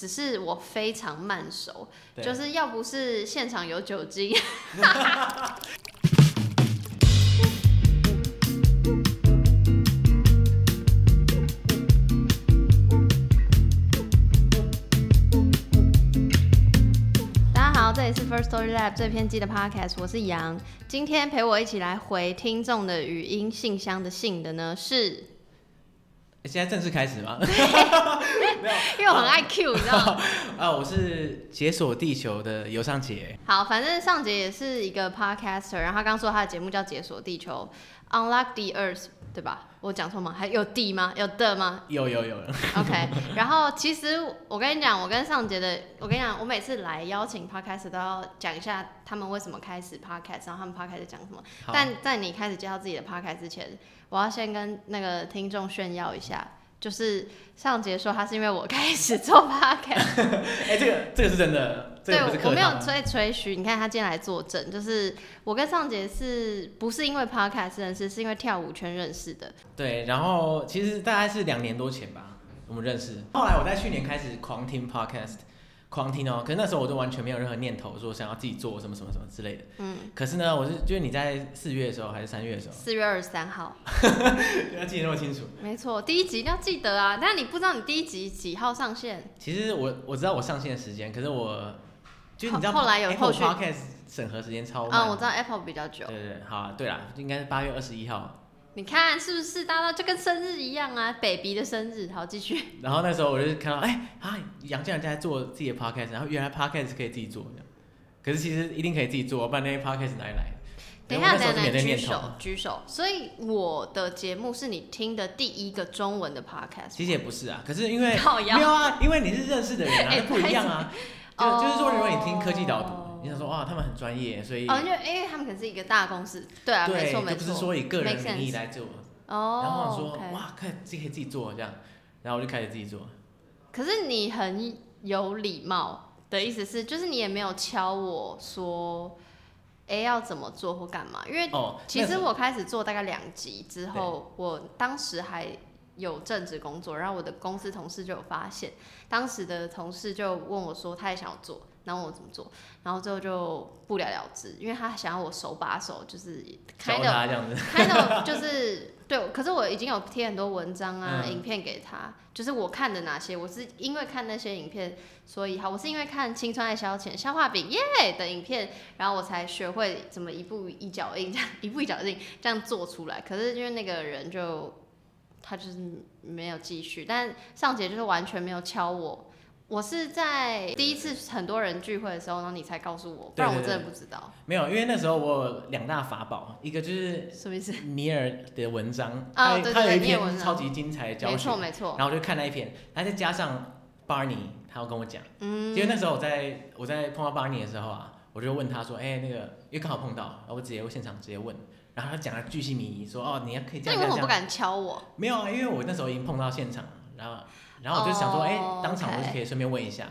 只是我非常慢熟，就是要不是现场有酒精，大家好，这里是 First Story Lab 最偏激的 Podcast，我是杨。今天陪我一起来回听众的语音信箱的信的呢是，现在正式开始吗？因为我很爱 Q，你知道吗？啊，我是解锁地球的尤尚杰。好，反正尚杰也是一个 podcaster，然后他刚说他的节目叫《解锁地球》（Unlock the Earth），对吧？我讲错吗？还有 D 吗？有的吗有有有，？OK。然后其实我跟你讲，我跟尚杰的，我跟你讲，我每次来邀请 podcast 都要讲一下他们为什么开始 podcast，然后他们 podcast 讲什么。但在你开始介绍自己的 podcast 之前，我要先跟那个听众炫耀一下。就是上节说他是因为我开始做 podcast，哎、这个这个是真的，这对，我没有吹吹嘘。你看他今天来作证，就是我跟上节是不是因为 podcast 认识，是因为跳舞圈认识的。对，然后其实大概是两年多前吧，我们认识。后来我在去年开始狂听 podcast，狂听哦。可是那时候我都完全没有任何念头说想要自己做什么什么什么之类的。嗯，可是呢，我是就是你在四月的时候还是三月的时候，四月二十三号，要记得那么清楚。没错，第一集一定要记得啊。但你不知道你第一集几号上线？其实我我知道我上线的时间，可是我就是你知道后后来有后续 podcast 审核时间超慢。啊，我知道 Apple 比较久对。对对，好啊，对啦，应该是八月二十一号。你看是不是？大家就跟生日一样啊，baby 的生日。好，继续。然后那时候我就看到，哎、啊，杨建人在做自己的 podcast，然后原来 podcast 是可以自己做这样。可是其实一定可以自己做，不然那些 podcast 哪里来？等一下，我那时候等一下，是没这念头举手，举手。所以我的节目是你听的第一个中文的 podcast。其实也不是啊，可是因为没有啊，因为你是认识的人啊，不一样啊。就哦就是说，如果你听科技导读，你想说哇，他们很专业，所以哦，因为因为他们可能是一个大公司，对啊，没对，错没错。就不是说以个人 Make 名义来做。哦，然后说哇，看自己可以自己做这样，然后我就开始自己做。可是你很有礼貌的意思是，就是你也没有敲我说，哎、要怎么做或干嘛？因为哦，其实我开始做大概两集之后，我当时还有正职工作，然后我的公司同事就有发现，当时的同事就问我说，他也想要做，然后问我怎么做，然后最后就不了了之，因为他想要我手把手，就是开教的。开的 就是对，可是我已经有贴很多文章啊、嗯影片给他，就是我看的哪些，我是因为看那些影片，所以好，我是因为看《青春爱消遣》消化饼耶的影片，然后我才学会怎么一步一脚印这样一步一脚印这样做出来。可是因为那个人就他就是没有继续，但上节就是完全没有敲我。我是在第一次很多人聚会的时候，然后你才告诉我，不然我真的不知道。没有，因为那时候我有两大法宝，一个就是什么意思。尼尔的文章，哦他有一篇超级精彩的教学没错，没错，然后我就看那一篇，然后再加上 Barney，他要跟我讲，嗯。因为那时候我在我在碰到 Barney 的时候啊，我就问他说，哎、那个因为刚好碰到，然后我直接现场直接问，然后他讲了巨细靡遗，说哦，你要可以这那样这样这样，你为什么不敢敲我？没有啊，因为我那时候已经碰到现场了，然后然后我就想说，哎、哦当场我就可以顺便问一下。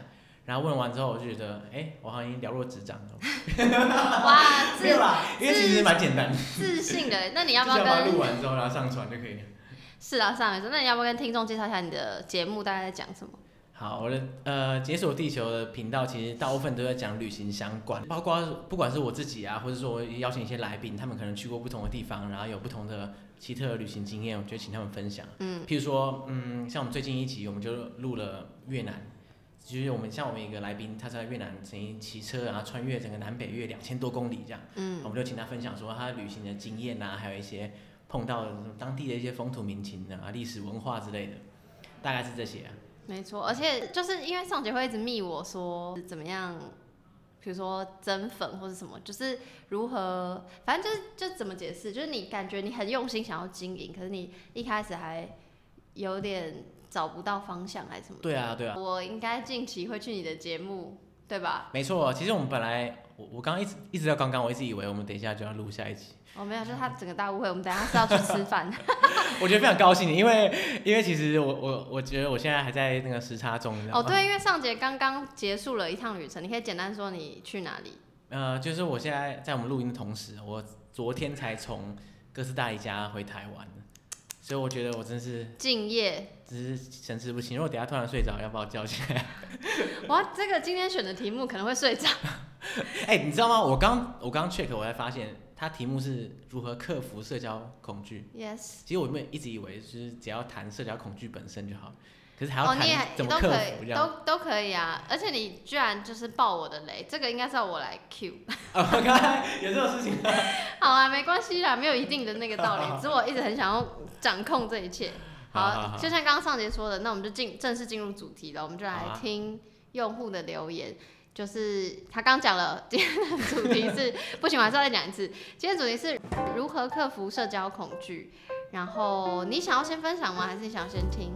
然后问完之后，我就觉得，哎、我好像已经了若指掌了。哇，自 没有啦，因为其实蛮简单的，自信的，那你要不要就是把它录？完之后，然后上传就可以了。是啊，上来说，那你要不要跟听众介绍一下你的节目大概在讲什么？好，我的呃解锁地球的频道其实大部分都在讲旅行相关，包括不管是我自己啊，或者说我邀请一些来宾，他们可能去过不同的地方，然后有不同的奇特的旅行经验，我就请他们分享。嗯，譬如说，嗯，像我们最近一集，我们就录了越南，就是我们像我们一个来宾，他在越南曾经骑车，然后穿越整个南北越两千多公里这样，嗯我们就请他分享说他旅行的经验啊，还有一些碰到当地的一些风土民情啊、历史文化之类的，大概是这些、啊。没错，而且就是因为上节会一直密我说怎么样，比如说增粉或者什么，就是如何，反正就是就怎么解释，就是你感觉你很用心想要经营，可是你一开始还有点找不到方向还是什么。对啊，对啊。我应该近期会去你的节目，对吧？没错，其实我们本来我我刚刚一直一直到刚刚，我一直以为我们等一下就要录下一集，哦，没有，就是他整个大误会，我们等一下是要去吃饭。我觉得非常高兴，因为因为其实我我我觉得我现在还在那个时差中，哦，对，因为上节刚刚结束了一趟旅程，你可以简单说你去哪里？呃，就是我现在在我们录音的同时，我昨天才从哥斯达黎加回台湾，所以我觉得我真是敬业。只是神志不清。如果等下突然睡着，要把我叫起来。哇，这个今天选的题目可能会睡着。哎、你知道吗？我刚我刚 check，我才发现它题目是如何克服社交恐惧。Yes。其实我们一直以为就是只要谈社交恐惧本身就好，可是还要哦，你也谈怎么克都可以，服这样。都都可以啊！而且你居然就是爆我的雷，这个应该是要我来 Q。哦，刚才有这种事情？好啊，没关系啦，没有一定的那个道理，只是我一直很想要掌控这一切。好好好就像刚刚上节说的，那我们就进正式进入主题了，我们就来听用户的留言。就是他刚讲了，今天的主题是不行，我还是要再讲一次。今天主题是如何克服社交恐惧。然后你想要先分享吗？还是你想要先听？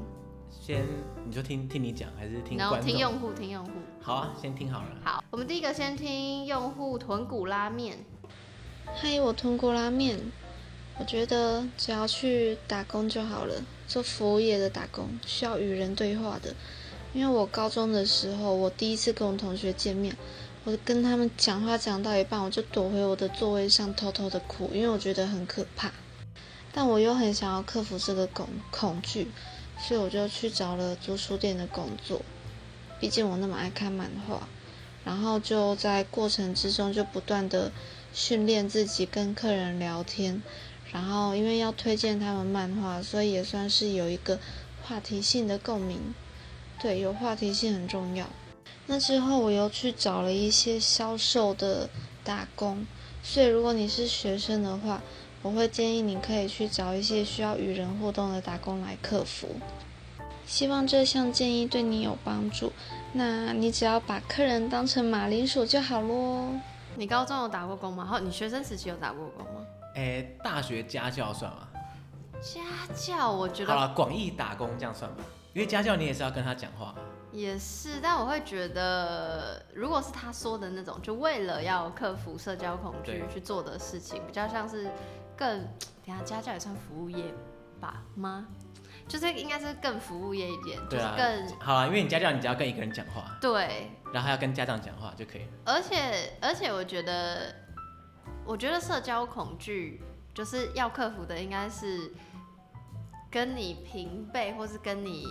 先你就听听你讲，还是听然后？听用户，听用户。好啊，先听好了。好，我们第一个先听用户豚骨拉面。嗨，我豚骨拉面，我觉得只要去打工就好了，做服务业的打工需要与人对话的。因为我高中的时候，我第一次跟我同学见面，我跟他们讲话讲到一半，我就躲回我的座位上偷偷的哭，因为我觉得很可怕。但我又很想要克服这个恐恐惧，所以我就去找了租书店的工作。毕竟我那么爱看漫画，然后就在过程之中就不断的训练自己跟客人聊天，然后因为要推荐他们漫画，所以也算是有一个话题性的共鸣。对，有话题性很重要。那之后我又去找了一些销售的打工，所以如果你是学生的话，我会建议你可以去找一些需要与人互动的打工来克服。希望这项建议对你有帮助。那你只要把客人当成马铃薯就好咯。你高中有打过工吗？后，你学生时期有打过工吗？哎、大学家教算吗？家教，我觉得好了，广义打工这样算吧，因为家教你也是要跟他讲话。也是，但我会觉得，如果是他说的那种，就为了要克服社交恐惧去做的事情，比较像是更，等下家教也算服务业吧吗？就是应该是更服务业一点，就对啊是更好啊，因为你家教你只要跟一个人讲话，对，然后还要跟家长讲话就可以了。而且而且我觉得，我觉得社交恐惧就是要克服的，应该是跟你平辈或是跟你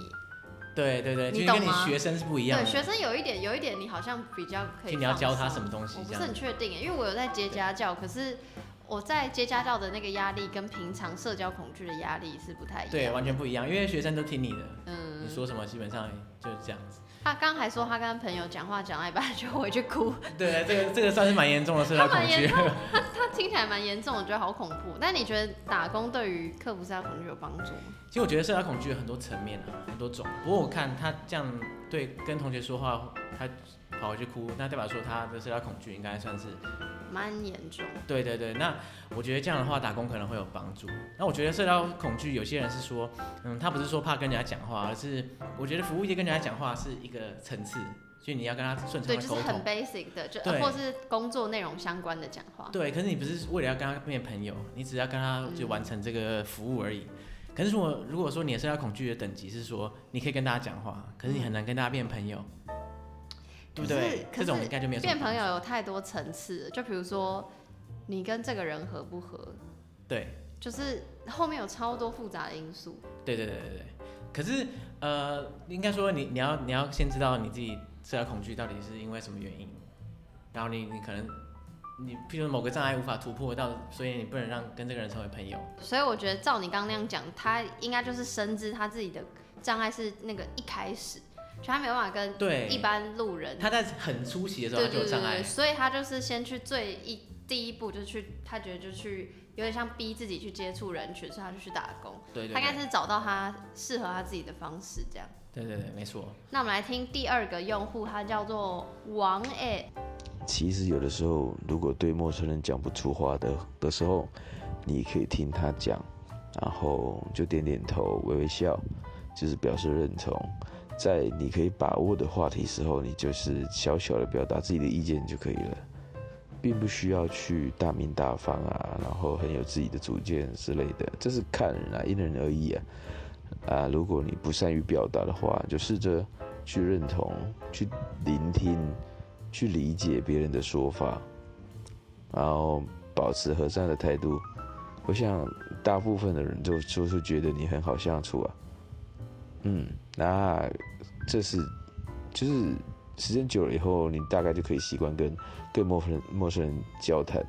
对对对，你就是跟你学生是不一样的。对学生有一点有一点，你好像比较可以就你要教他什么东西我不是样很确定耶，因为我有在接家教，可是我在接家教的那个压力跟平常社交恐惧的压力是不太一样。对，完全不一样，因为学生都听你的，嗯你，说什么基本上就是这样子。他刚还说他跟朋友讲话讲到一半就回去哭，对，这个这个算是蛮严重的社交恐惧。他听起来蛮严重，我觉得好恐怖。但你觉得打工对于克服社交恐惧有帮助吗？其实我觉得社交恐惧有很多层面啊，很多种。不过我看他这样对跟同学说话，他跑回去哭，那代表说他的社交恐惧应该算是蛮严重。对对对。那我觉得这样的话打工可能会有帮助。那我觉得社交恐惧有些人是说，嗯，他不是说怕跟人家讲话，而是我觉得服务业跟人家讲话是一个层次，所以你要跟他顺畅对，就是很的沟通。basic 的，就对或是工作内容相关的讲话。对，可是你不是为了要跟他变朋友，你只要跟他就完成这个服务而已。可是如果如果说你的社交恐惧的等级是说你可以跟大家讲话，可是你很难跟大家变朋友，对不对？这种应该就没有什么变朋友有太多层次了，就比如说你跟这个人合不合，对就是后面有超多复杂的因素。对对对对对。可是呃，应该说你你要你要先知道你自己社交恐惧到底是因为什么原因，然后你你可能你譬如某个障碍无法突破到，所以你不能让跟这个人成为朋友。所以我觉得照你刚刚那样讲，他应该就是深知他自己的障碍是那个一开始，就他没有办法跟对，一般路人。他在很初期的时候就有障碍，，所以他就是先去最一第一步就是去，他觉得就去有点像逼自己去接触人群，所以他就去打工。对他应该是找到他适合他自己的方式这样。对对对，没错。那我们来听第二个用户，他叫做王诶，其实有的时候，如果对陌生人讲不出话的的时候，你可以听他讲，然后就点点头、微微笑，就是表示认同。在你可以把握的话题时候，你就是小小的表达自己的意见就可以了，并不需要去大名大放啊，然后很有自己的主见之类的，这是看人啊，因人而异啊。啊，如果你不善于表达的话，就试着去认同、去聆听、去理解别人的说法，然后保持和善的态度。我想大部分的人就就是觉得你很好相处啊。嗯，那这是就是时间久了以后，你大概就可以习惯跟跟陌生人陌生人交谈，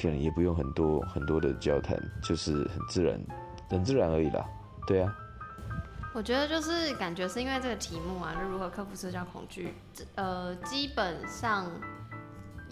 可能也不用很多很多的交谈，就是很自然很自然而已啦。对啊。我觉得就是感觉是因为这个题目啊，就如何克服社交恐惧，呃，基本上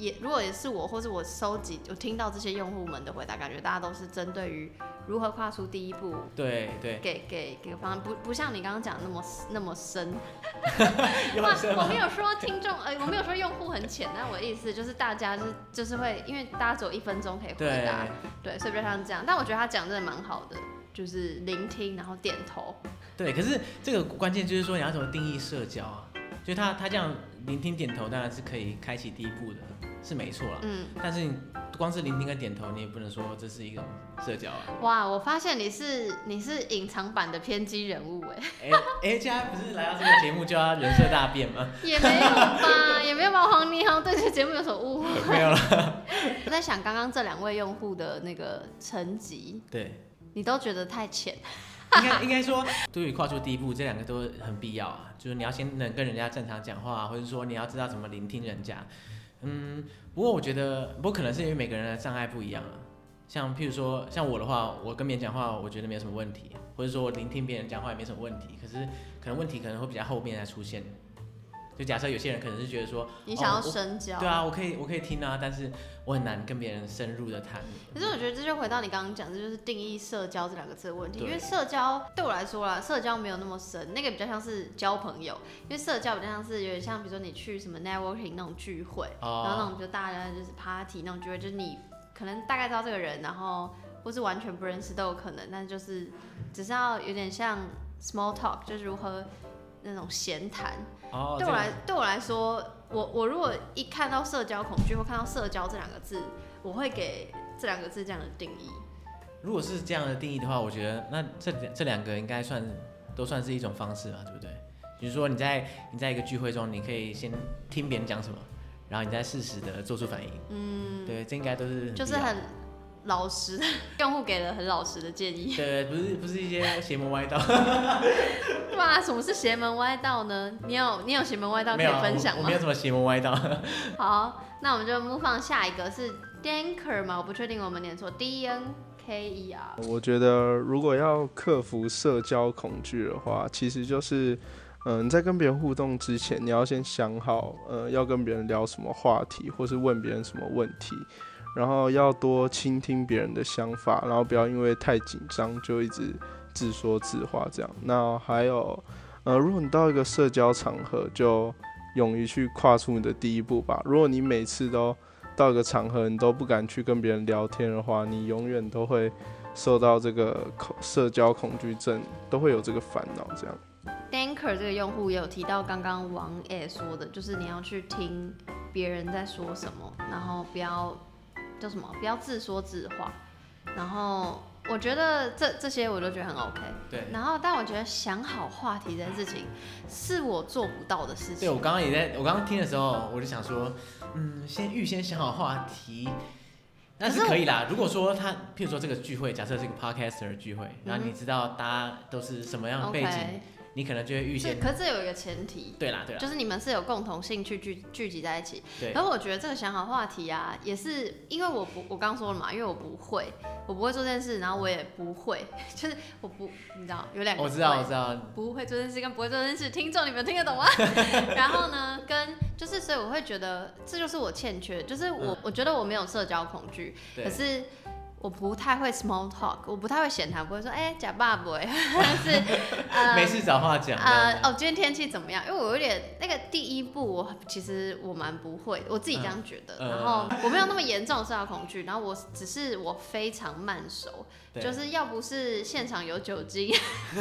也如果也是我或是我收集我听到这些用户们的回答，感觉大家都是针对于如何跨出第一步，对对，给给给个方案，不不像你刚刚讲的那么那么深。我没有说听众，呃，我没有说用户很浅，但我的意思就是大家就是就是会，因为大家只有一分钟可以回对答，对，所以比较像这样。但我觉得他讲真的蛮好的，就是聆听然后点头。对，可是这个关键就是说你要怎么定义社交啊？就他他这样聆听点头当然是可以开启第一步的，是没错啦。嗯，但是你光是聆听跟点头，你也不能说这是一种社交啊。哇，我发现你是你是隐藏版的偏激人物哎，哎哎，现在不是来到这个节目就要人设大变吗？也没有吧，也没有把黄你好像对这个节目有所误会。没有了。我在想刚刚这两位用户的那个层级，对，你都觉得太浅，应该应该说，对于跨出第一步，这两个都很必要啊。就是你要先能跟人家正常讲话，或者说你要知道怎么聆听人家。嗯，不过我觉得，不过可能是因为每个人的障碍不一样啊。像譬如说，像我的话，我跟别人讲话，我觉得没有什么问题，或者说我聆听别人讲话也没什么问题。可是可能问题可能会比较后面才出现。就假设有些人可能是觉得说，你想要深交。对啊，我可以我可以听啊，但是我很难跟别人深入的谈。可是我觉得这就回到你刚刚讲，这就是定义社交这两个字的问题。因为社交对我来说啦，社交没有那么深，那个比较像是交朋友。因为社交比较像是有点像，比如说你去什么 networking 那种聚会，然后那哦，种就大家就是 party 那种聚会，就是你可能大概知道这个人，然后或是完全不认识都有可能，但就是只是要有点像 small talk，就是如何那种闲谈。哦，对我来对我来说，我我如果一看到社交恐惧或看到社交这两个字，我会给这两个字这样的定义。如果是这样的定义的话，我觉得那这这两个应该算都算是一种方式吧，对不对？比如说你在你在一个聚会中，你可以先听别人讲什么，然后你再适时的做出反应。嗯，对，这应该都是就是很老实的 用户给了很老实的建议。对，不是不是一些邪门歪道，哇，什么是邪门歪道呢？你有你有邪门歪道可以分享吗没？有什么邪门歪道。好，那我们就 move on 下一个是 Danker 吗？我不确定我们念错，D N K E R。我觉得如果要克服社交恐惧的话，其实就是，嗯、你在跟别人互动之前，你要先想好，呃，要跟别人聊什么话题，或是问别人什么问题，然后要多倾听别人的想法，然后不要因为太紧张就一直自说自话这样。那还有，呃，如果你到一个社交场合，就勇于去跨出你的第一步吧。如果你每次都到一个场合，你都不敢去跟别人聊天的话，你永远都会受到这个恐社交恐惧症，都会有这个烦恼。这样，Danker 这个用户也有提到刚刚王 A 说的，就是你要去听别人在说什么，然后不要叫什么，不要自说自话。然后我觉得这这些我都觉得很 OK。对，然后，但我觉得想好话题这件事情是我做不到的事情。对我刚刚也在，我刚刚听的时候，我就想说，嗯，先预先想好话题，那是是可以啦。如果说他，譬如说这个聚会，假设是一个 podcaster 聚会，然后你知道大家都是什么样的背景你可能就会预是先。可是这有一个前提，对啦，对啦，就是你们是有共同兴趣聚聚集在一起。对然后我觉得这个想好话题啊，也是因为我不，我刚说了嘛，因为我不会，我不会做这件事，然后我也不会，就是我不，你知道有两个我知道，我知道，不会做这件事跟不会做这件事，听众你们听得懂吗？然后呢，跟就是所以我会觉得这就是我欠缺，就是我、嗯我觉得我没有社交恐惧，可是。我不太会 small talk，我不太会闲谈，不会说哎假爸不会，但是 呃没事找话讲。呃，呃，哦，今天天气怎么样？因为我有点那个第一步，我其实我蛮不会，我自己这样觉得。嗯然后我没有那么严重的社交恐惧，然后我只是我非常慢熟，就是要不是现场有酒精，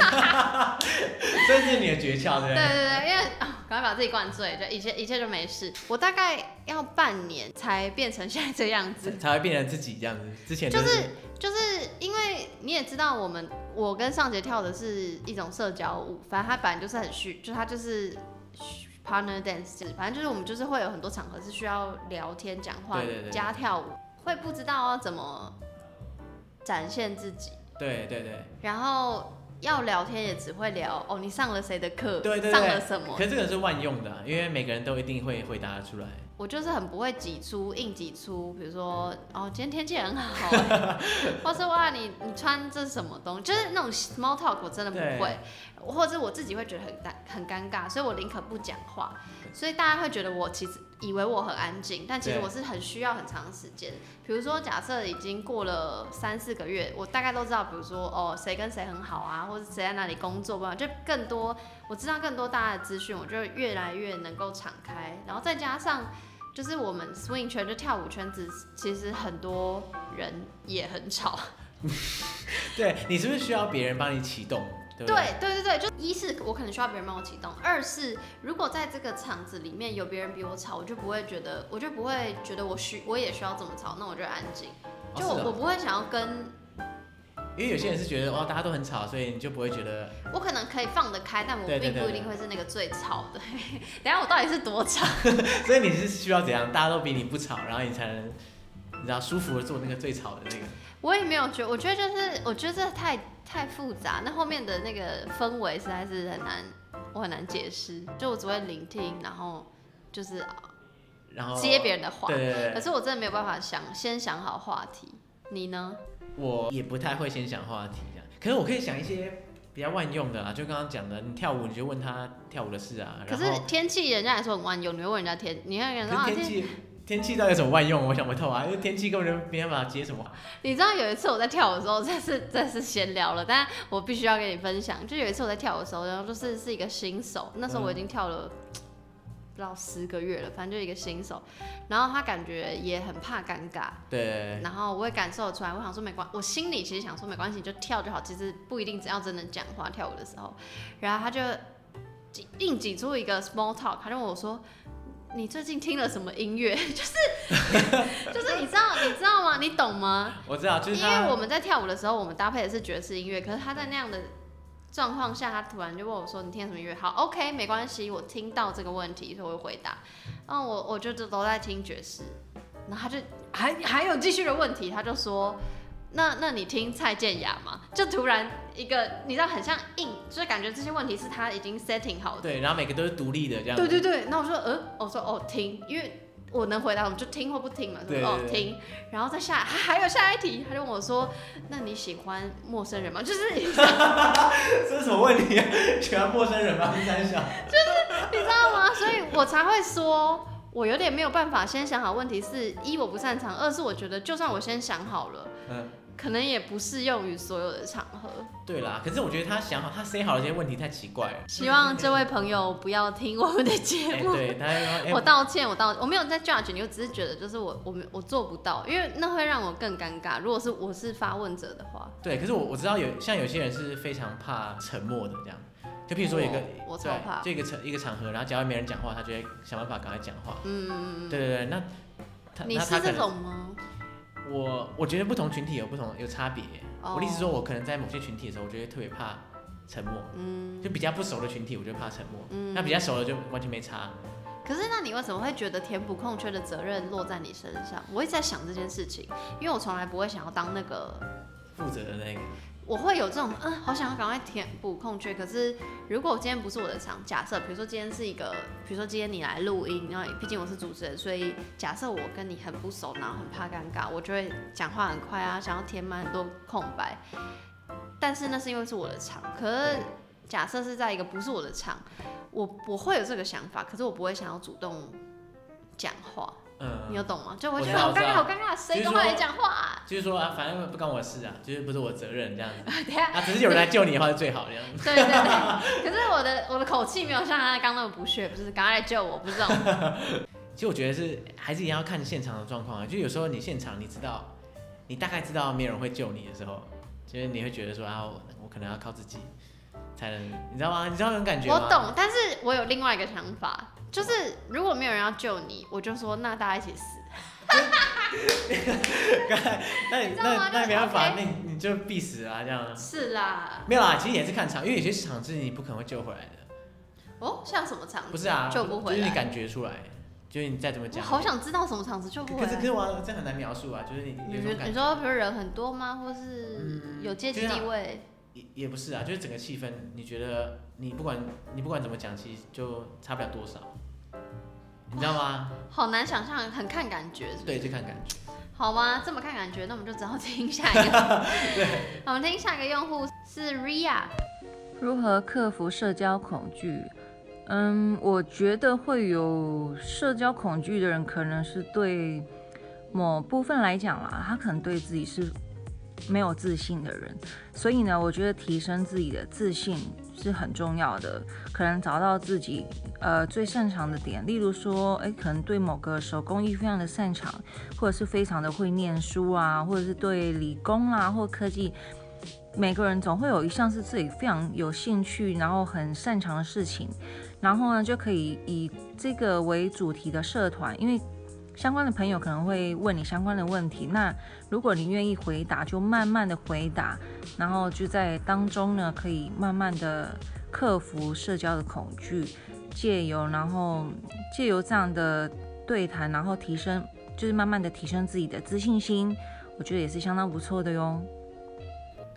这是你的诀窍，对不对对对，因为啊，赶快把自己灌醉，就一切一切就没事。我大概要半年才变成现在这样子，才会变成自己这样子。之前就是是就是因为你也知道，我们我跟尚杰跳的是一种社交舞，反正他本来就是很虚，就他就是 partner dance，反正就是我们就是会有很多场合是需要聊天、讲话对对对加跳舞，会不知道要怎么展现自己，对对对然后要聊天也只会聊哦，你上了谁的课，对对对上了什么可。是这个是万用的啊、因为每个人都一定会回答得出来。我就是很不会挤出硬挤出，比如说哦，今天天气很好欸，或是哇，你你穿这是什么东西，就是那种 small talk 我真的不会，或者是我自己会觉得很尴很尴尬，所以我宁可不讲话。所以大家会觉得我其实以为我很安静，但其实我是很需要很长时间。比如说，假设已经过了三四个月，我大概都知道，比如说哦，谁跟谁很好啊，或者谁在哪里工作吧，就更多我知道更多大家的资讯，我就越来越能够敞开。然后再加上，就是我们 swing 圈就跳舞圈子，其实很多人也很吵。对你是不是需要别人帮你启动？对不对对对对，就一是我可能需要别人帮我启动，二是如果在这个场子里面有别人比我吵，我就不会觉得，我就不会觉得我需我也需要这么吵，那我就安静。就我、哦哦我不会想要跟，因为有些人是觉得哇大家都很吵，所以你就不会觉得我可能可以放得开，但我并不一定会是那个最吵的。等下我到底是多吵？所以你是需要怎样？大家都比你不吵，然后你才能，你知道舒服的做那个最吵的那个。我也没有觉，我觉得就是我觉得这太太复杂，那后面的那个氛围实在是很难，我很难解释。就我只会聆听，然后就是然后接别人的话。对对对可是我真的没有办法想先想好话题，你呢？我也不太会先想话题这样，可是我可以想一些比较万用的啊，就刚刚讲的，你跳舞你就问他跳舞的事啊，可是天气人家也说很万用，你会问人家天，你会跟人说啊天，气天气到底有什么万用？我想不透啊，因为天气根本就没办法接什么。你知道有一次我在跳舞的时候，这是这是闲聊了，但我必须要跟你分享，就有一次我在跳舞的时候，然后就是是一个新手，那时候我已经跳了。不知道十个月了，反正就一个新手，然后他感觉也很怕尴尬，对，然后我也感受得出来，我想说没关，我心里其实想说没关系，你就跳就好，其实不一定只要真的讲话跳舞的时候，然后他就挤硬挤出一个 small talk，他就问我说。你最近听了什么音乐？就是就是你知道你知道吗？你懂吗？我知道，就是因为我们在跳舞的时候，我们搭配的是爵士音乐，可是他在那样的状况下，他突然就问我说：“你听什么音乐？”好，OK，没关系，我听到这个问题，所以我会回答。嗯，我我就都在听爵士，然后他就还还有继续的问题，他就说：“那那你听蔡健雅吗？”就突然一个你知道很像硬，就是感觉这些问题是他已经 setting 好的。对，然后每个都是独立的这样。对对对，那我说呃，我说哦听，因为我能回答，我们就听或不听嘛，哦听，然后再下还 还有下一题，他就问我说，那你喜欢陌生人吗？就是 这是什么问题啊？喜欢陌生人吗？你想想，就是。你知道吗？所以我才会说。我有点没有办法先想好问题是一我不擅长，二是我觉得就算我先想好了，嗯，可能也不适用于所有的场合。对啦，可是我觉得他想好，他 say 好了这些问题太奇怪了。希望这位朋友不要听我们的节哎、目。对，他我道歉，我道我没有在 judge 你，我只是觉得就是我我没我做不到，因为那会让我更尴尬。如果是我是发问者的话，对，可是我我知道有像有些人是非常怕沉默的这样，就譬如说有一个我我超怕就一个场一个场合，然后只要没人讲话，他就会想办法赶快讲话。嗯嗯嗯对对对，那你是这种吗？我我觉得不同群体有不同有差别。哦我的意思是说，我可能在某些群体的时候，我觉得特别怕沉默，嗯就比较不熟的群体，我就怕沉默。嗯那比较熟的就完全没差。可是那你为什么会觉得填补空缺的责任落在你身上？我一直在想这件事情，因为我从来不会想要当那个，负责的那个，我会有这种嗯，好想要赶快填补空缺。可是如果今天不是我的场，假设比如说今天是一个，比如说今天你来录音，然后毕竟我是主持人，所以假设我跟你很不熟，然后很怕尴尬，我就会讲话很快啊，想要填满很多空白。但是那是因为是我的场，可是假设是在一个不是我的场，我我会有这个想法，可是我不会想要主动讲话，你有嗯，懂吗？就我觉得好尴尬，好尴尬，谁就是说跟我来讲话啊、就是说啊，反正不关我的事啊，就是不是我责任这样子。等一下，啊，只是有人来救你的话是最好的这样子。对对对，可是我的我的口气没有像他刚那么不屑，不是赶快来救我，不是这种。其实我觉得是还是也要看现场的状况啊，就有时候你现场你知道，你大概知道没有人会救你的时候，就是你会觉得说啊，我我可能要靠自己才能，你知道吗？你知道那种感觉吗？我懂，但是我有另外一个想法，就是如果没有人要救你，我就说那大家一起死。那那那没办法，那你你就必死啊这样。是啦，没有啦，其实也是看场，因为有些场是你不可能会救回来的。哦，像什么场子？不是啊，救不回来就是你感觉出来。就是你再怎么我讲，好想知道什么场子救不回来。可是可是我这很难描述啊，就是你你说你说，比如人很多吗？或是嗯有阶级地位？也也不是啊，就是整个气氛，你觉得你不管你不管怎么讲，其实就差不了多少，你知道吗？好难想象，很看感觉是不是？对，就看感觉。好吗？这么看感觉，那我们就只好听下一个。对我们听下一个用户是 Ria，如何克服社交恐惧？嗯，我觉得会有社交恐惧的人，可能是对某部分来讲啦，他可能对自己是没有自信的人，所以呢，我觉得提升自己的自信是很重要的。可能找到自己呃最擅长的点，例如说，诶，可能对某个手工艺非常的擅长，或者是非常的会念书啊，或者是对理工啊或科技。每个人总会有一项是自己非常有兴趣，然后很擅长的事情，然后呢就可以以这个为主题的社团，因为相关的朋友可能会问你相关的问题，那如果你愿意回答，就慢慢的回答，然后就在当中呢可以慢慢的克服社交的恐惧，借由然后借由这样的对谈，然后提升就是慢慢的提升自己的自信心，我觉得也是相当不错的哟。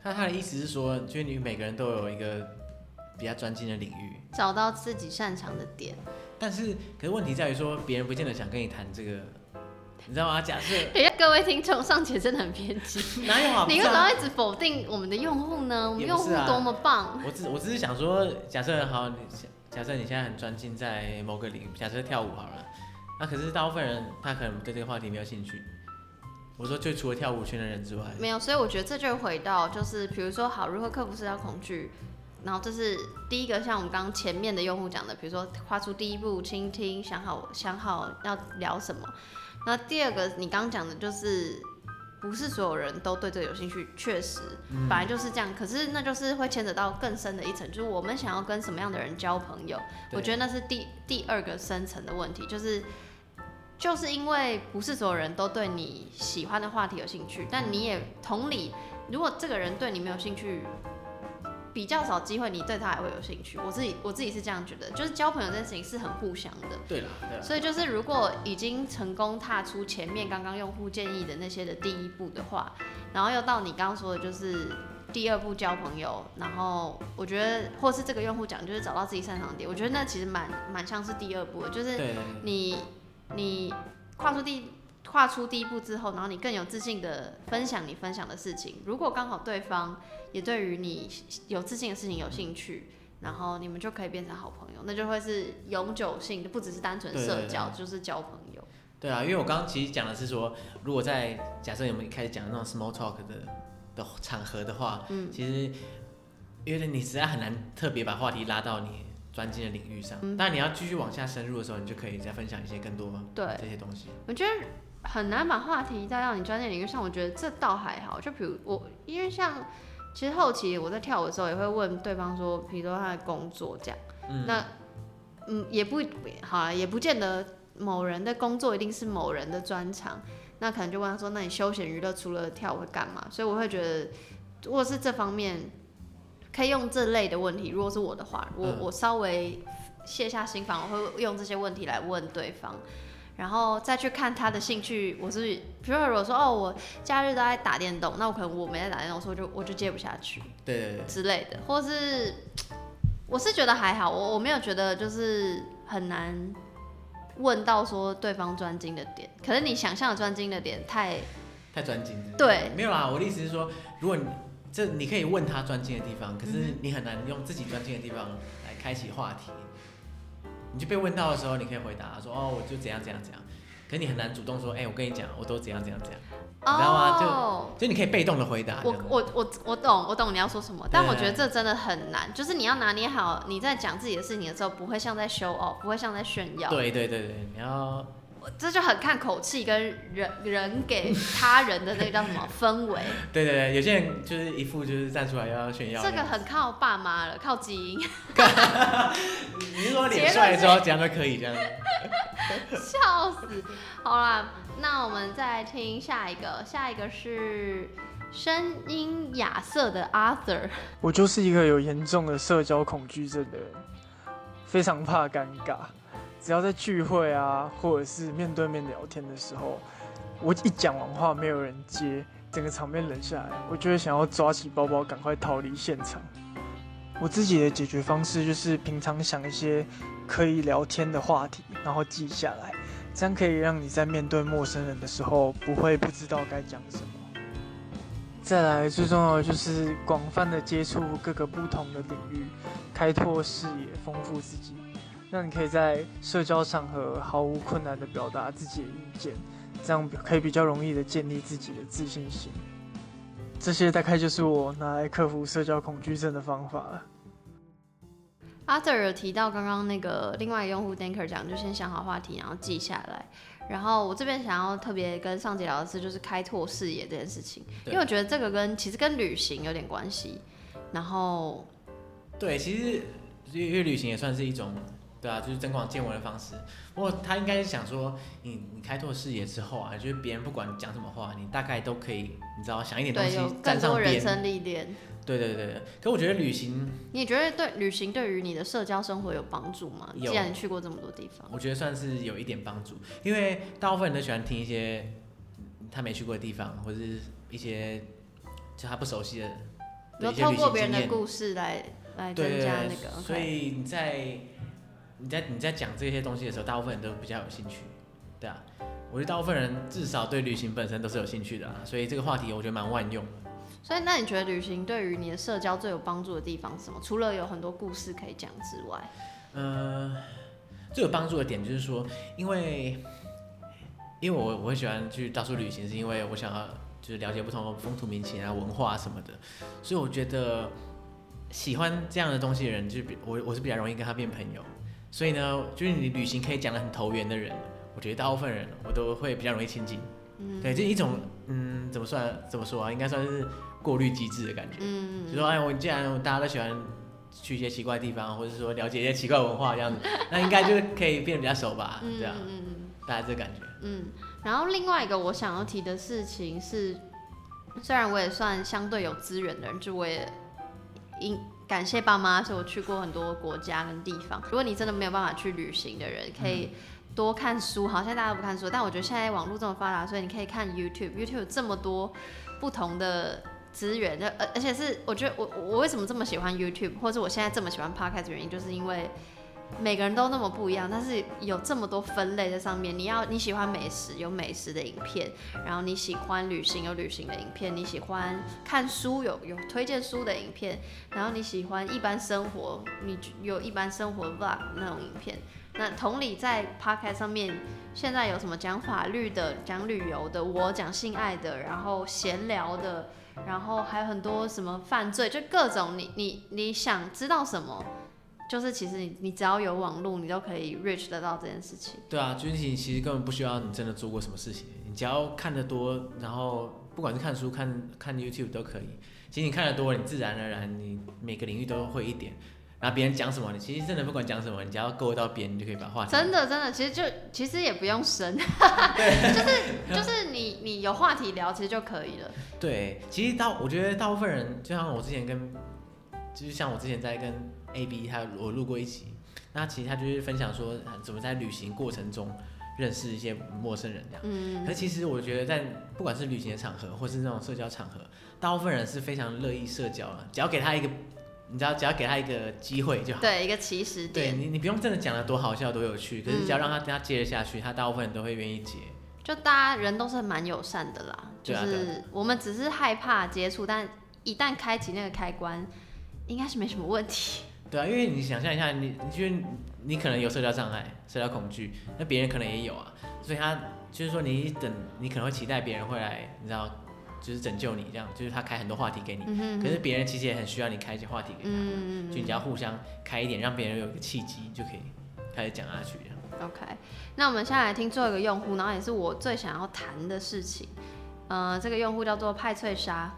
那他的意思是说，就是你每个人都有一个比较专精的领域，找到自己擅长的点。但是可是问题在于说，别人不见得想跟你谈这个，你知道吗？假设 等一下，各位听众，尚且真的很偏激。哪有啊？你为什么要一直否定我们的用户呢？我们用户多么棒！我只我只是想说，假设好，你假设你现在很专精在某个领域，假设跳舞好了，那可是大部分人他可能对这个话题没有兴趣。我说，就除了跳舞圈的人之外，没有，所以我觉得这就回到就是，比如说好，如何克服社交恐惧。然后这是第一个，像我们刚刚前面的用户讲的，比如说跨出第一步，倾听，想好想好要聊什么。那第二个，你刚刚讲的就是，不是所有人都对这个有兴趣，确实，嗯本来就是这样。可是那就是会牵扯到更深的一层，就是我们想要跟什么样的人交朋友。我觉得那是第第二个深层的问题，就是就是因为不是所有人都对你喜欢的话题有兴趣，但你也同理，如果这个人对你没有兴趣，比较少机会你对他还会有兴趣。我自己我自己是这样觉得，就是交朋友这件事情是很互相的。对了，对了，所以就是，如果已经成功踏出前面刚刚用户建议的那些的第一步的话，然后又到你刚刚说的，就是第二步交朋友，然后我觉得，或是这个用户讲，就是找到自己擅长点，我觉得那其实蛮蛮像是第二步的，就是你你跨出第跨出第一步之后，然后你更有自信的分享你分享的事情。如果刚好对方也对于你有自信的事情有兴趣，然后你们就可以变成好朋友，那就会是永久性的，不只是单纯对对对社交，就是交朋友。对啊，因为我刚刚其实讲的是说，如果在假设我们一开始讲的那种 small talk 的的场合的话，嗯其实因为你实在很难特别把话题拉到你专精的领域上。嗯但你要继续往下深入的时候，你就可以再分享一些更多对，这些东西。我觉得很难把话题带到你专业领域上，我觉得这倒还好。就比如我，因为像其实后期我在跳舞的时候，也会问对方说，比如说他的工作这样，嗯那嗯也不好啊，也不见得某人的工作一定是某人的专长，那可能就问他说，那你休闲娱乐除了跳舞会干嘛？所以我会觉得，如果是这方面，可以用这类的问题。如果是我的话，我、嗯我稍微卸下心防，我会用这些问题来问对方。然后再去看他的兴趣，我是比如说如果说哦，我假日都在打电动，那我可能我没在打电动，所以我就我就接不下去对对对，之类的，或是我是觉得还好，我我没有觉得就是很难问到说对方专精的点，可能你想象的专精的点太太专精了。对没有啦，我的意思是说，如果你这你可以问他专精的地方，可是嗯你很难用自己专精的地方来开启话题。你就被问到的时候，你可以回答说哦，我就怎样怎样怎样。可你很难主动说，哎、我跟你讲，我都怎样怎样怎样。你知道吗就就你可以被动的回答。我我我我懂，我懂你要说什么，但我觉得这真的很难，就是你要拿捏好你在讲自己的事情的时候，不会像在 show off，不会像在炫耀，对对对对，你要这就很看口气跟人人给他人的那个叫什么氛围，对对对，有些人就是一副就是站出来要炫耀。这个很靠爸妈了，靠基因，你是说脸帅之后怎样都可以这样？笑死。好啦，那我们再听下一个，下一个是声音亚瑟的 Arthur，我就是一个有严重的社交恐惧症的人，非常怕尴尬。只要在聚会啊，或者是面对面聊天的时候，我一讲完话没有人接，整个场面冷下来，我就会想要抓起包包赶快逃离现场。我自己的解决方式就是平常想一些可以聊天的话题，然后记下来，这样可以让你在面对陌生人的时候不会不知道该讲什么。再来，最重要的就是广泛的接触各个不同的领域，开拓视野，丰富自己，让你可以在社交场合毫无困难的表达自己的意见，这样可以比较容易的建立自己的自信心。这些大概就是我拿来克服社交恐惧症的方法了。阿德有提到刚刚那个另外一个用户 Danker 讲，就先想好话题，然后记下来。然后我这边想要特别跟上节聊的是，就是开拓视野这件事情，因为我觉得这个跟其实跟旅行有点关系。然后，对，其实因为旅行也算是一种，对啊，就是增广见闻的方式。不过他应该是想说，你你开拓视野之后啊，就是别人不管讲什么话，你大概都可以，你知道想一点东西更多人。生历练。对对对对，可我觉得旅行，你觉得对旅行对于你的社交生活有帮助吗？既然你去过这么多地方，我觉得算是有一点帮助，因为大部分人都喜欢听一些他没去过的地方，或者是一些就他不熟悉的，然后透过别人的故事来来增加那个，所以你在你在你在讲这些东西的时候，大部分人都比较有兴趣，对啊，我觉得大部分人至少对旅行本身都是有兴趣的啊，所以这个话题我觉得蛮万用。所以，那你觉得旅行对于你的社交最有帮助的地方是什么？除了有很多故事可以讲之外，嗯，最有帮助的点就是说，因为，因为我我会喜欢去到处旅行，是因为我想要就是了解不同的风土民情啊、文化什么的，所以我觉得喜欢这样的东西的人，就比我我是比较容易跟他变朋友。所以呢，就是你旅行可以讲的很投缘的人，我觉得大部分人我都会比较容易亲近。嗯，对，就一种嗯，怎么算怎么说啊？应该算是。过滤机制的感觉，嗯，就说哎，我既然大家都喜欢去一些奇怪的地方，或者说了解一些奇怪文化这样子，那应该就可以变得比较熟吧，对啊，嗯嗯，大家这感觉。嗯，然后另外一个我想要提的事情是，虽然我也算相对有资源的人，就我也应感谢爸妈，所以我去过很多国家跟地方。如果你真的没有办法去旅行的人，可以多看书。好，像大家都不看书，但我觉得现在网络这么发达，所以你可以看 YouTube，YouTube 有这么多不同的。资源，而而且是，我觉得我我为什么这么喜欢 YouTube，或者我现在这么喜欢 Podcast 的原因，就是因为每个人都那么不一样，但是有这么多分类在上面。你要你喜欢美食，有美食的影片；然后你喜欢旅行，有旅行的影片；你喜欢看书，有有推荐书的影片；然后你喜欢一般生活，你有一般生活 Vlog 那种影片。那同理，在 Podcast 上面，现在有什么讲法律的、讲旅游的、我讲性爱的，然后闲聊的。然后还有很多什么犯罪，就各种你你你想知道什么，就是其实你你只要有网络，你都可以 reach 得到这件事情。对啊，就是你其实根本不需要你真的做过什么事情，你只要看得多，然后不管是看书、看看 YouTube 都可以。其实你看得多，你自然而然你每个领域都会一点。然后别人讲什么，你其实真的不管讲什么，你只要勾到别人，你就可以把话题。真的真的，其实就其实也不用深，就是就是你你有话题聊，其实就可以了。对，其实大我觉得大部分人，就像我之前跟，就是像我之前在跟 A B 他我录过一集，那其实他就是分享说怎么在旅行过程中认识一些陌生人这样。嗯。可其实我觉得在不管是旅行的场合，或是那种社交场合，大部分人是非常乐意社交的，只要给他一个。你知道只要给他一个机会就好，对，一个起始点。对你，你不用真的讲的多好笑多有趣，可是只要让他跟他接得下去，他大部分人都会愿意接。就大家人都是蛮友善的啦，就是我们只是害怕接触，但一旦开启那个开关，应该是没什么问题。对啊，因为你想象一下，你你觉得你可能有社交障碍、社交恐惧，那别人可能也有啊，所以他就是说你等，你可能会期待别人会来，你知道。就是拯救你这样，就是他开很多话题给你，可是别人其实也很需要你开一些话题给他，就你只要互相开一点，让别人有一个契机，就可以开始讲下去。OK，那我们现在来听最后一个用户，然后也是我最想要谈的事情，呃，这个用户叫做派翠莎。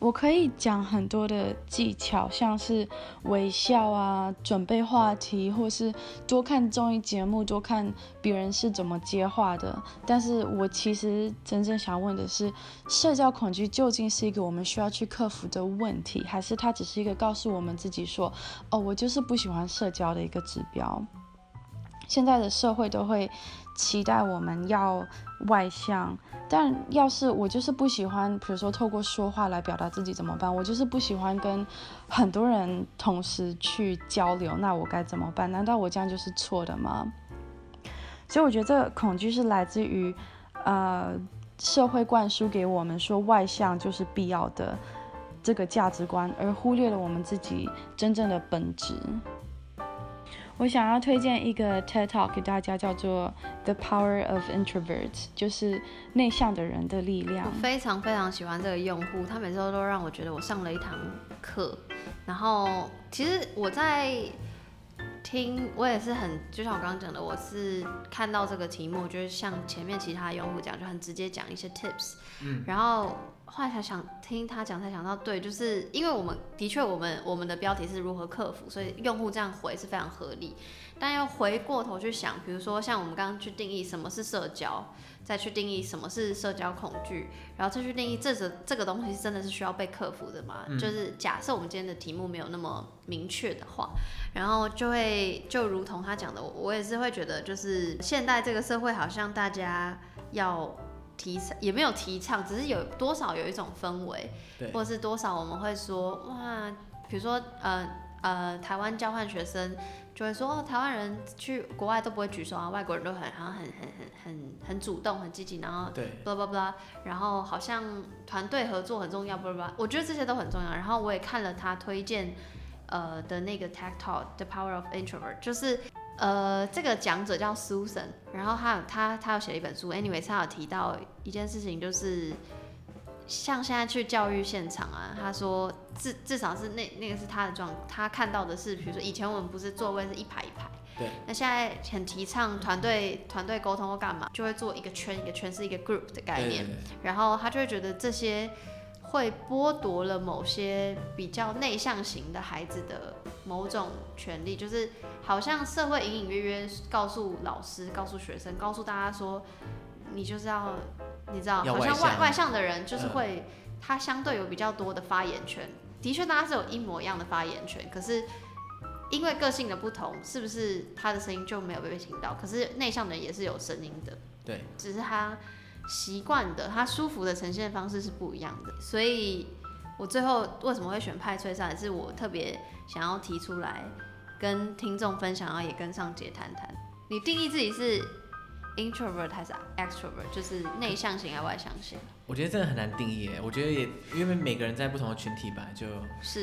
我可以讲很多的技巧，像是微笑啊，准备话题，或是多看综艺节目，多看别人是怎么接话的。但是我其实真正想问的是，社交恐惧究竟是一个我们需要去克服的问题，还是它只是一个告诉我们自己说，哦，我就是不喜欢社交的一个指标？现在的社会都会期待我们要外向，但要是我就是不喜欢，比如说透过说话来表达自己怎么办？我就是不喜欢跟很多人同时去交流，那我该怎么办？难道我这样就是错的吗？所以我觉得这个恐惧是来自于，呃，社会灌输给我们说外向就是必要的这个价值观，而忽略了我们自己真正的本质。我想要推荐一个 TED Talk 给大家，叫做《The Power of Introverts》，就是内向的人的力量。我非常非常喜欢这个用户，他每次都让我觉得我上了一堂课。然后其实我在听，我也是很，就像我刚刚讲的，我是看到这个题目，就是像前面其他用户讲，就很直接讲一些 tips。嗯。然后后来才想听他讲，才想到对，就是因为我们的确，我们我们的标题是如何克服，所以用户这样回是非常合理。但要回过头去想，比如说像我们刚刚去定义什么是社交，再去定义什么是社交恐惧，然后再去定义这个这个东西是真的是需要被克服的嘛？就是假设我们今天的题目没有那么明确的话，然后就会就如同他讲的，我也是会觉得，就是现代这个社会好像大家要提倡，也没有提倡，只是有多少有一种氛围，或者是多少我们会说哇，比如说呃呃台湾交换学生。就会说哦，台湾人去国外都不会举手啊，外国人都很好像很很很很很主动、很积极，然后对，不不不，然后好像团队合作很重要，不不不，我觉得这些都很重要。然后我也看了他推荐呃的那个 Tech Talk The Power of Introvert，就是呃这个讲者叫 Susan，然后他有他他有写了一本书，Anyway，他有提到一件事情就是。像现在去教育现场啊，他说至至少是那那个是他的状，他看到的是，比如说以前我们不是座位是一排一排，对，那现在很提倡团队团队沟通或干嘛，就会做一个圈一个圈是一个 group 的概念，然后他就会觉得这些会剥夺了某些比较内向型的孩子的某种权利，就是好像社会隐隐约约告诉老师、告诉学生、告诉大家说，你就是要。你知道，好像外外向的人就是会，他相对有比较多的发言权。的确，大家是有一模一样的发言权，可是因为个性的不同，是不是他的声音就没有被被听到？可是内向的人也是有声音的，对，只是他习惯的、他舒服的呈现方式是不一样的。所以我最后为什么会选派翠莎，也是我特别想要提出来跟听众分享，然后也跟上节谈谈。你定义自己是？introvert 还是 extrovert，就是内向型还是外向型？我觉得真的很难定义我觉得也因为每个人在不同的群体吧，就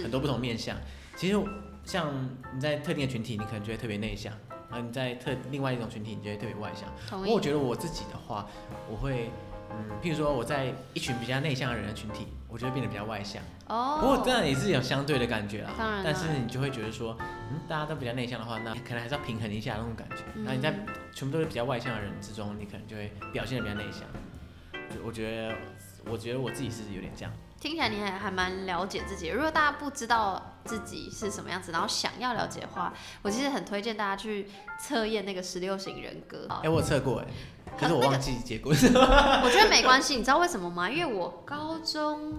很多不同面相。其实像你在特定的群体，你可能觉得特别内向；，而你在特另外一种群体，你觉得特别外向。不过。我觉得我自己的话，我会。嗯，譬如说我在一群比较内向的人的群体，我就会变得比较外向。哦。不过当然也是有相对的感觉啦。当然。但是你就会觉得说，嗯，大家都比较内向的话，那可能还是要平衡一下那种感觉。那你在全部都是比较外向的人之中，你可能就会表现的比较内向。我觉得，我觉得我自己是有点这样。听起来你还还蛮了解自己。如果大家不知道自己是什么样子，然后想要了解的话，我其实很推荐大家去测验那个十六型人格。哎，我测过哎。可是我忘记结果。我觉得没关系，你知道为什么吗？因为我高中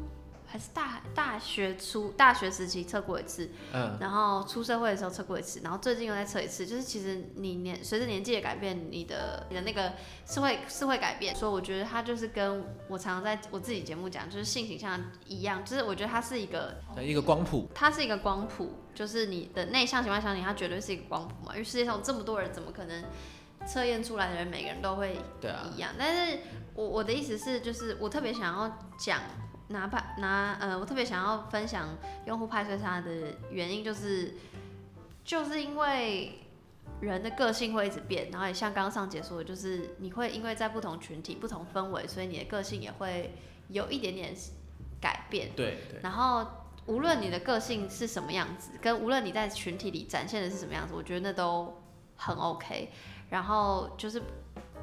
还是大大学初大学时期测过一次，嗯，然后出社会的时候测过一次，然后最近又再测一次。就是其实你年随着年纪的改变，你的你的那个是会是会改变。所以我觉得它就是跟我常常在我自己节目讲，就是性倾向一样，就是我觉得它是一个一个光谱，它是一个光谱，就是你的内向型外向型，它绝对是一个光谱嘛。因为世界上这么多人，怎么可能？测验出来的人每个人都会一样，但是我我的意思是，就是我特别想要讲，哪怕拿呃，我特别想要分享用户派对它的原因，就是就是因为人的个性会一直变，然后也像刚刚上节说的，就是你会因为在不同群体、不同氛围，所以你的个性也会有一点点改变。对对。然后无论你的个性是什么样子，跟无论你在群体里展现的是什么样子，我觉得那都很 OK。然后就是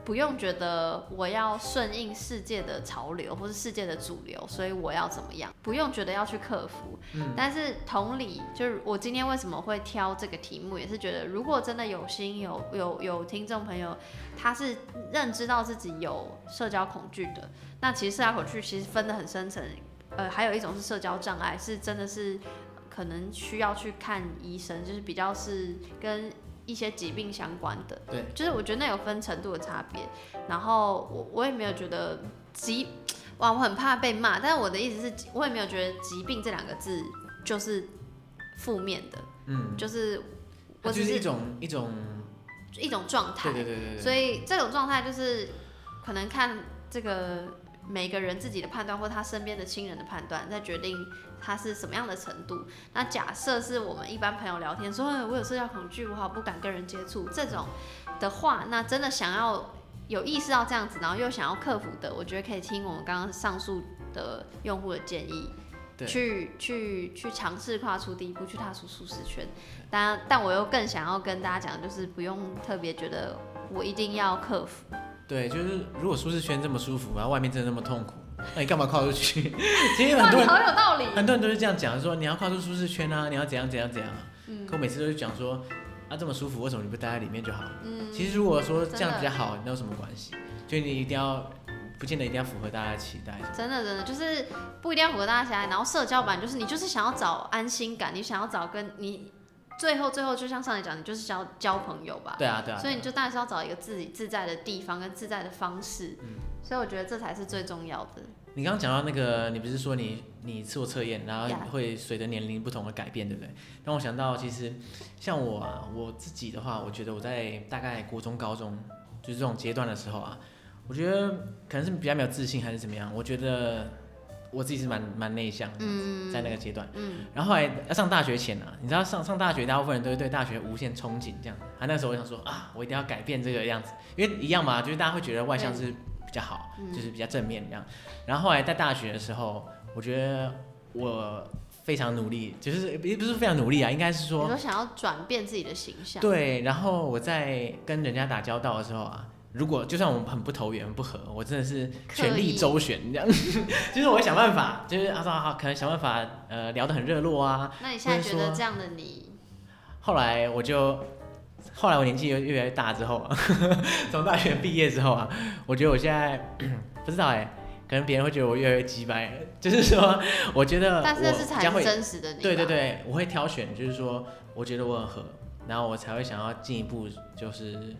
不用觉得我要顺应世界的潮流或是世界的主流，所以我要怎么样？不用觉得要去克服。嗯。但是同理，就是我今天为什么会挑这个题目，也是觉得如果真的有心有有有听众朋友，他是认知到自己有社交恐惧的，那其实社交恐惧其实分得很深层。呃，还有一种是社交障碍，是真的是可能需要去看医生，就是比较是跟。一些疾病相关的，对，就是我觉得那有分程度的差别。然后我我也没有觉得疾，哇，我很怕被骂，但是我的意思是，我也没有觉得疾病这两个字就是负面的，嗯，就是我只是是一种一种，一种状态。对，对对对对，所以这种状态就是可能看这个每个人自己的判断，或他身边的亲人的判断，在决定他是什么样的程度。那假设是我们一般朋友聊天说，哎我有社交恐惧，我好不敢跟人接触这种的话，那真的想要有意识到这样子，然后又想要克服的，我觉得可以听我们刚刚上述的用户的建议。对去去去尝试跨出第一步，去踏出舒适圈。但但我又更想要跟大家讲，就是不用特别觉得我一定要克服。对，就是如果舒适圈这么舒服，然后外面真的那么痛苦，那你干嘛跨出去？其实很多人好有道理。很多人都是这样讲，说你要跨出舒适圈啊，你要怎样怎样怎样啊。嗯可我每次都是讲说，啊这么舒服，为什么你不待在里面就好？嗯，其实如果说这样比较好，那有什么关系？就你一定要，不见得一定要符合大家的期待。真的真的就是不一定要符合大家期待，然后社交版就是你就是想要找安心感，你想要找跟你最后最后就像上一讲，你就是想要交朋友吧。对啊对啊。所以你就当然是要找一个自己自在的地方跟自在的方式。嗯所以我觉得这才是最重要的。你刚刚讲到那个，你不是说你你做测验，然后会随着年龄不同的改变，对不对？让我想到，其实像我啊，我自己的话，我觉得我在大概国中、高中就是这种阶段的时候啊，我觉得可能是比较没有自信，还是怎么样？我觉得我自己是蛮蛮内向的，嗯，在那个阶段。嗯然后后来要上大学前啊，你知道上上大学，大部分人都会对大学无限憧憬，这样。啊，那时候我想说啊，我一定要改变这个样子，因为一样嘛，就是大家会觉得外向是比较好，嗯就是比较正面这样。然后后来在大学的时候，我觉得我非常努力，就是也不是非常努力啊，应该是你说说想要转变自己的形象。对。然后我在跟人家打交道的时候啊。如果就算我们很不投缘不合，我真的是全力周旋这样，就是我会想办法，就是啊啊，可能想办法呃聊得很热络啊，那你现在觉得这样的你，后来我就，后来我年纪越越来越大之后啊，从大学毕业之后啊，我觉得我现在不知道哎、可能别人会觉得我越来越鸡掰，就是说，我觉得但是那是才是真实的你。对对。对，我会挑选，就是说，我觉得我很合，然后我才会想要进一步，就是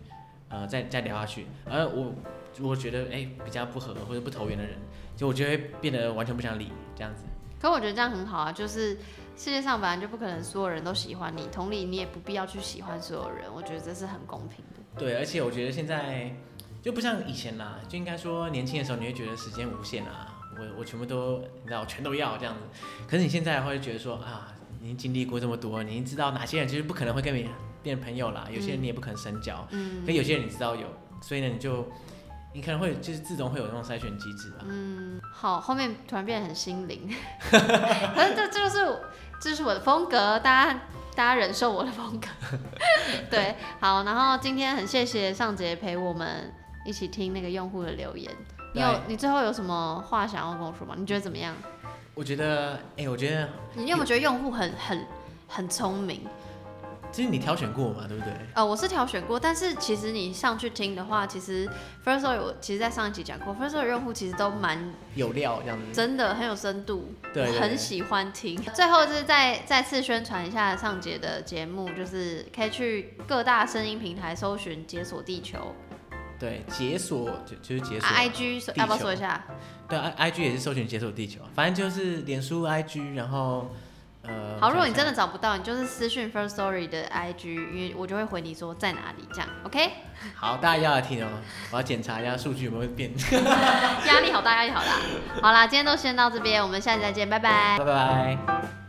呃再再聊下去，而我我觉得哎、比较不合或者不投缘的人，就我就会变得完全不想理这样子。可我觉得这样很好啊，就是世界上本来就不可能所有人都喜欢你，同理你也不必要去喜欢所有人，我觉得这是很公平的。对，而且我觉得现在就不像以前啦，就应该说年轻的时候你会觉得时间无限啊，我我全部都你知道我全都要这样子。可是你现在会觉得说啊，你已经经历过这么多，你知道哪些人就是不可能会跟你变朋友啦，有些人你也不可能深交，嗯可有些人你知道有，所以呢你就你可能会就是自动会有那种筛选机制吧。嗯，好，后面突然变得很心灵，可是这这就是这就是我的风格，大家大家忍受我的风格。对，好，然后今天很谢谢尚杰陪我们一起听那个用户的留言。你有你最后有什么话想要跟我说吗？你觉得怎么样？我觉得，哎、我觉得你有没有觉得用户很很很聪明？其实你挑选过嘛，对不对？呃，我是挑选过，但是其实你上去听的话，其实 First Story 我其实在上一集讲过，First Story 用户其实都蛮有料这样子。真的很有深度，对很喜欢听。最后就是再再次宣传一下上节的节目，就是可以去各大声音平台搜寻“解锁地球对，解锁就就是解”锁。啊，IG 要不要球说一下？对，I I G 也是搜寻解锁地球，反正就是脸书 I G，然后呃。好，如果你真的的找不到，你就是私讯 First Story 的 IG，因为我就会回你说在哪里，这样 OK？好，大家要来听哦，我要检查一下数据有没有变。压力好大，压力好大。好啦，今天都先到这边，我们下期再见，拜拜拜。拜。